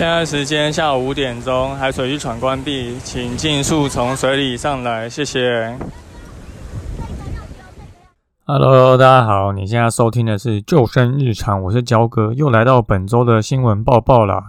现在时间下午五点钟，海水浴场关闭，请尽速从水里上来，谢谢。Hello，大家好，你现在收听的是救生日常，我是焦哥，又来到本周的新闻报报啦。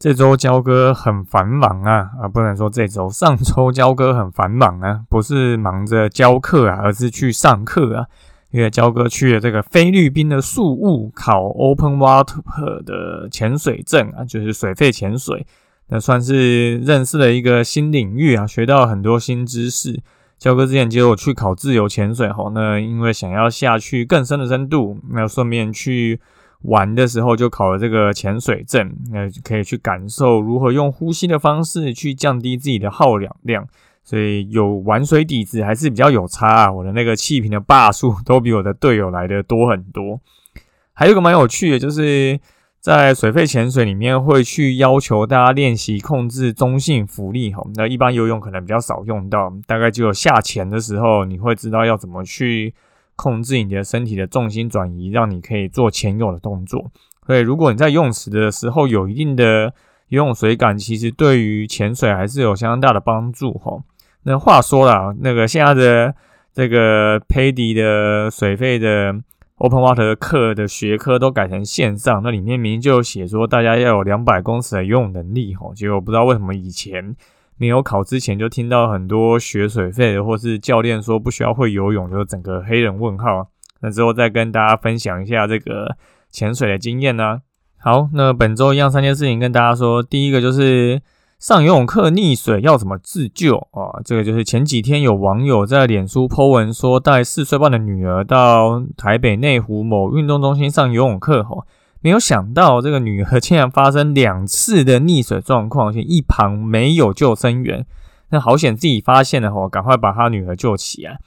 这周焦哥很繁忙啊，啊，不能说这周，上周焦哥很繁忙啊，不是忙着教课啊，而是去上课啊。因为焦哥去了这个菲律宾的宿务考 Open Water 的潜水证啊，就是水肺潜水，那算是认识了一个新领域啊，学到很多新知识。焦哥之前接我去考自由潜水后，那因为想要下去更深的深度，那顺便去玩的时候就考了这个潜水证，那可以去感受如何用呼吸的方式去降低自己的耗氧量。所以有玩水底子还是比较有差啊！我的那个气瓶的把数都比我的队友来的多很多。还有一个蛮有趣的，就是在水肺潜水里面会去要求大家练习控制中性浮力哈。那一般游泳可能比较少用到，大概只有下潜的时候你会知道要怎么去控制你的身体的重心转移，让你可以做潜泳的动作。所以如果你在泳池的时候有一定的游泳水感，其实对于潜水还是有相当大的帮助哈。那话说了，那个现在的这个 PADI 的水费的 Open Water 的课的学科都改成线上，那里面明明就写说大家要有两百公尺的游泳能力吼，结果不知道为什么以前没有考之前就听到很多学水费的或是教练说不需要会游泳，就整个黑人问号。那之后再跟大家分享一下这个潜水的经验呢。好，那本周一样三件事情跟大家说，第一个就是。上游泳课溺水要怎么自救啊？这个就是前几天有网友在脸书 po 文说，带四岁半的女儿到台北内湖某运动中心上游泳课，吼，没有想到这个女儿竟然发生两次的溺水状况，且一旁没有救生员，那好险自己发现了，吼，赶快把她女儿救起来。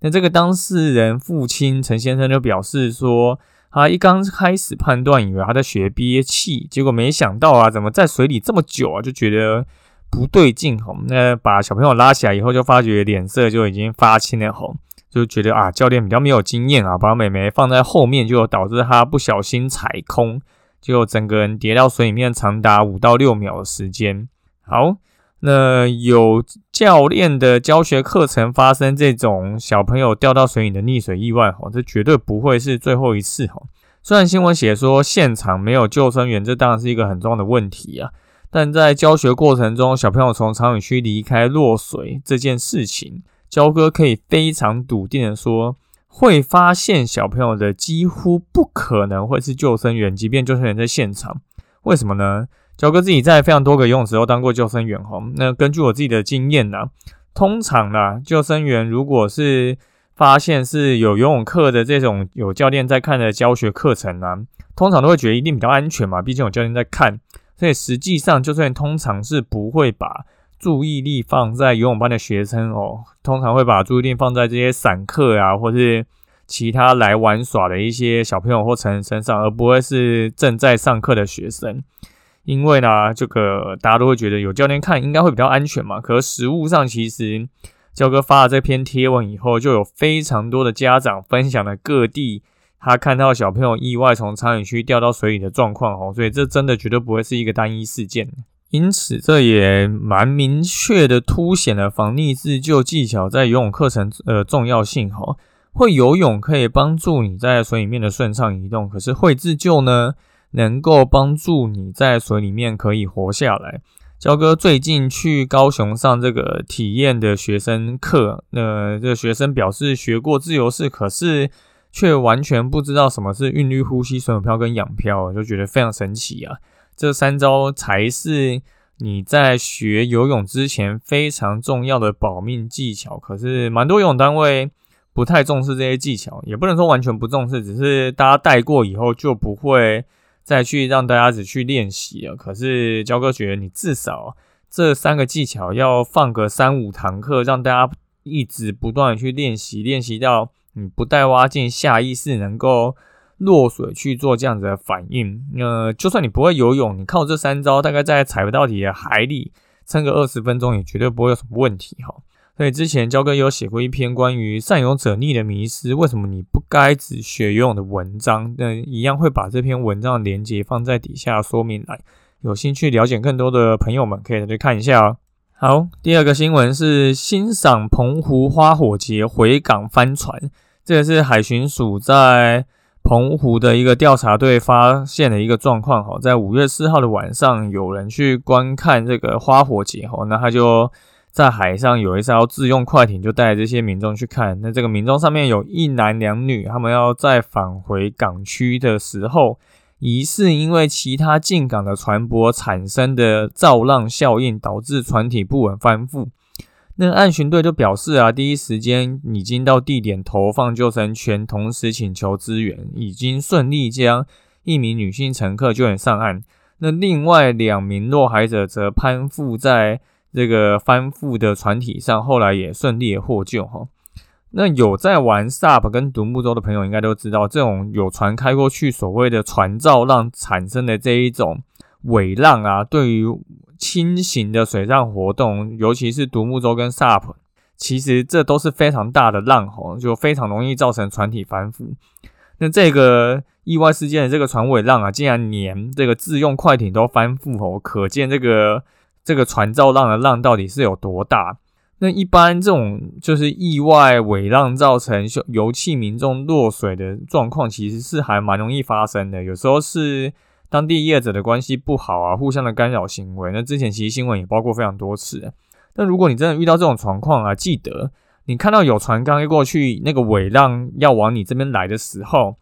那这个当事人父亲陈先生就表示说。他一刚开始判断，以为他在学憋气，结果没想到啊，怎么在水里这么久啊，就觉得不对劲吼。那把小朋友拉起来以后，就发觉脸色就已经发青了吼，就觉得啊，教练比较没有经验啊，把美眉放在后面，就导致他不小心踩空，就整个人跌到水里面，长达五到六秒的时间。好。那有教练的教学课程发生这种小朋友掉到水里的溺水意外，哈，这绝对不会是最后一次，哈。虽然新闻写说现场没有救生员，这当然是一个很重要的问题啊。但在教学过程中，小朋友从长泳区离开落水这件事情，焦哥可以非常笃定的说，会发现小朋友的几乎不可能会是救生员，即便救生员在现场，为什么呢？九哥自己在非常多个游泳池都当过救生员哈，那根据我自己的经验呢，通常呢，救生员如果是发现是有游泳课的这种有教练在看的教学课程呢，通常都会觉得一定比较安全嘛，毕竟有教练在看，所以实际上救生员通常是不会把注意力放在游泳班的学生哦，通常会把注意力放在这些散客啊，或是其他来玩耍的一些小朋友或成人身上，而不会是正在上课的学生。因为呢，这个大家都会觉得有教练看应该会比较安全嘛。可实物上，其实焦哥发了这篇贴文以后，就有非常多的家长分享了各地他看到小朋友意外从长泳区掉到水里的状况哦。所以这真的绝对不会是一个单一事件。因此，这也蛮明确的凸显了防溺自救技巧在游泳课程呃重要性哈。会游泳可以帮助你在水里面的顺畅移动，可是会自救呢？能够帮助你在水里面可以活下来。焦哥最近去高雄上这个体验的学生课，那这个学生表示学过自由式，可是却完全不知道什么是韵律呼吸、水泳漂跟仰漂，就觉得非常神奇啊！这三招才是你在学游泳之前非常重要的保命技巧。可是蛮多游泳单位不太重视这些技巧，也不能说完全不重视，只是大家带过以后就不会再去让大家只去练习了。可是焦哥觉得你至少这三个技巧要放个三五堂课，让大家一直不断的去练习，练习到你不带挖镜，下意识能够落水去做这样子的反应。呃就算你不会游泳，你靠这三招，大概在踩不到底的海里撑个二十分钟，也绝对不会有什么问题哈。所以之前焦哥有写过一篇关于善游者逆的迷失，为什么你不该只学游泳的文章？那一样会把这篇文章的连接放在底下说明来，有兴趣了解更多的朋友们可以再去看一下哦。好，第二个新闻是欣赏澎湖花火节回港帆船，这个是海巡署在澎湖的一个调查队发现的一个状况。哈，在五月四号的晚上，有人去观看这个花火节，哈，那他就。在海上有一艘自用快艇，就带这些民众去看。那这个民众上面有一男两女，他们要在返回港区的时候，疑似因为其他进港的船舶产生的造浪效应，导致船体不稳翻覆。那岸巡队就表示啊，第一时间已经到地点投放救生圈，同时请求支援，已经顺利将一名女性乘客救援上岸。那另外两名落海者则攀附在。这个翻覆的船体上，后来也顺利获救哈。那有在玩 SUP 跟独木舟的朋友，应该都知道，这种有船开过去，所谓的船造浪产生的这一种尾浪啊，对于轻型的水上活动，尤其是独木舟跟 SUP，其实这都是非常大的浪吼，就非常容易造成船体翻覆。那这个意外事件的这个船尾浪啊，竟然连这个自用快艇都翻覆哦，可见这个。这个船造浪的浪到底是有多大？那一般这种就是意外尾浪造成油气民众落水的状况，其实是还蛮容易发生的。有时候是当地业者的关系不好啊，互相的干扰行为。那之前其实新闻也包括非常多次。那如果你真的遇到这种状况啊，记得你看到有船刚一过去，那个尾浪要往你这边来的时候。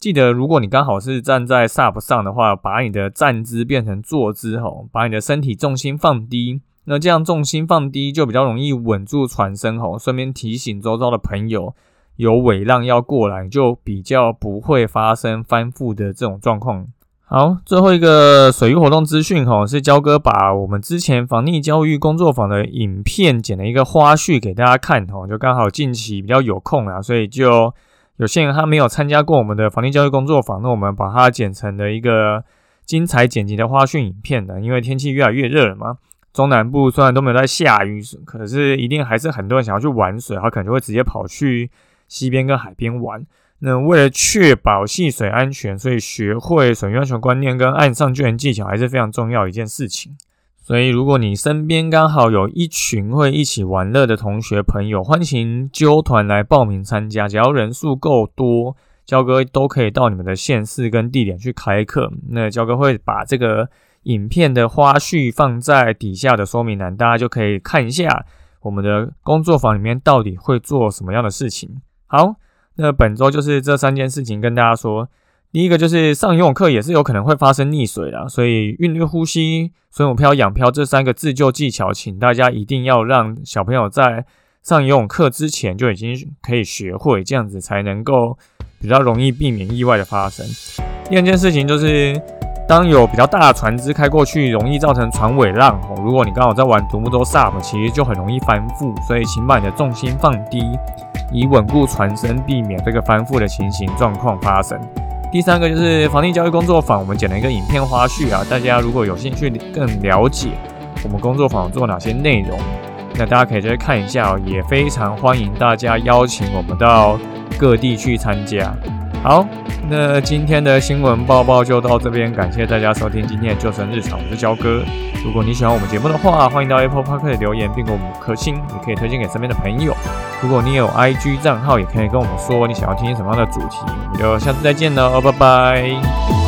记得，如果你刚好是站在 SUP 上的话，把你的站姿变成坐姿吼，把你的身体重心放低，那这样重心放低就比较容易稳住船身吼。顺便提醒周遭的朋友，有尾浪要过来，就比较不会发生翻覆的这种状况。好，最后一个水域活动资讯吼，是焦哥把我们之前防溺教育工作坊的影片剪了一个花絮给大家看吼，就刚好近期比较有空啊，所以就。有些人他没有参加过我们的防疫教育工作坊，那我们把它剪成了一个精彩剪辑的花絮影片的。因为天气越来越热了嘛，中南部虽然都没有在下雨，可是一定还是很多人想要去玩水，他可能就会直接跑去溪边跟海边玩。那为了确保戏水安全，所以学会水域安全观念跟岸上救援技巧还是非常重要一件事情。所以，如果你身边刚好有一群会一起玩乐的同学朋友，欢迎揪团来报名参加。只要人数够多，焦哥都可以到你们的县市跟地点去开课。那焦哥会把这个影片的花絮放在底下的说明栏，大家就可以看一下我们的工作坊里面到底会做什么样的事情。好，那本周就是这三件事情跟大家说。第一个就是上游泳课也是有可能会发生溺水的，所以韵律呼吸、水母漂、仰漂这三个自救技巧，请大家一定要让小朋友在上游泳课之前就已经可以学会，这样子才能够比较容易避免意外的发生。第二件事情就是，当有比较大的船只开过去，容易造成船尾浪。如果你刚好在玩独木舟 SUP，其实就很容易翻覆，所以请把你的重心放低，以稳固船身，避免这个翻覆的情形状况发生。第三个就是防疫教育工作坊，我们剪了一个影片花絮啊，大家如果有兴趣更了解我们工作坊做哪些内容，那大家可以再看一下哦，也非常欢迎大家邀请我们到各地去参加。好，那今天的新闻报报就到这边，感谢大家收听今天的救生日常，我是焦哥。如果你喜欢我们节目的话，欢迎到 Apple Park 留言并给我们五颗星，也可以推荐给身边的朋友。如果你有 IG 账号，也可以跟我们说你想要听什么样的主题。我们就下次再见喽，拜拜。